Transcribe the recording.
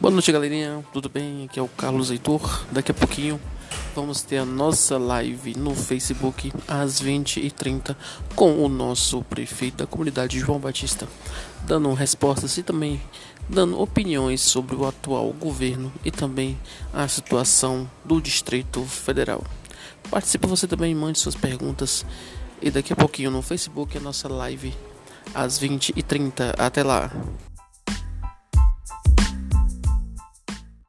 Boa noite, galerinha. Tudo bem? Aqui é o Carlos Heitor. Daqui a pouquinho vamos ter a nossa live no Facebook às 20h30 com o nosso prefeito da comunidade, João Batista, dando respostas e também dando opiniões sobre o atual governo e também a situação do Distrito Federal. Participe você também, mande suas perguntas e daqui a pouquinho no Facebook a nossa live às 20h30. Até lá!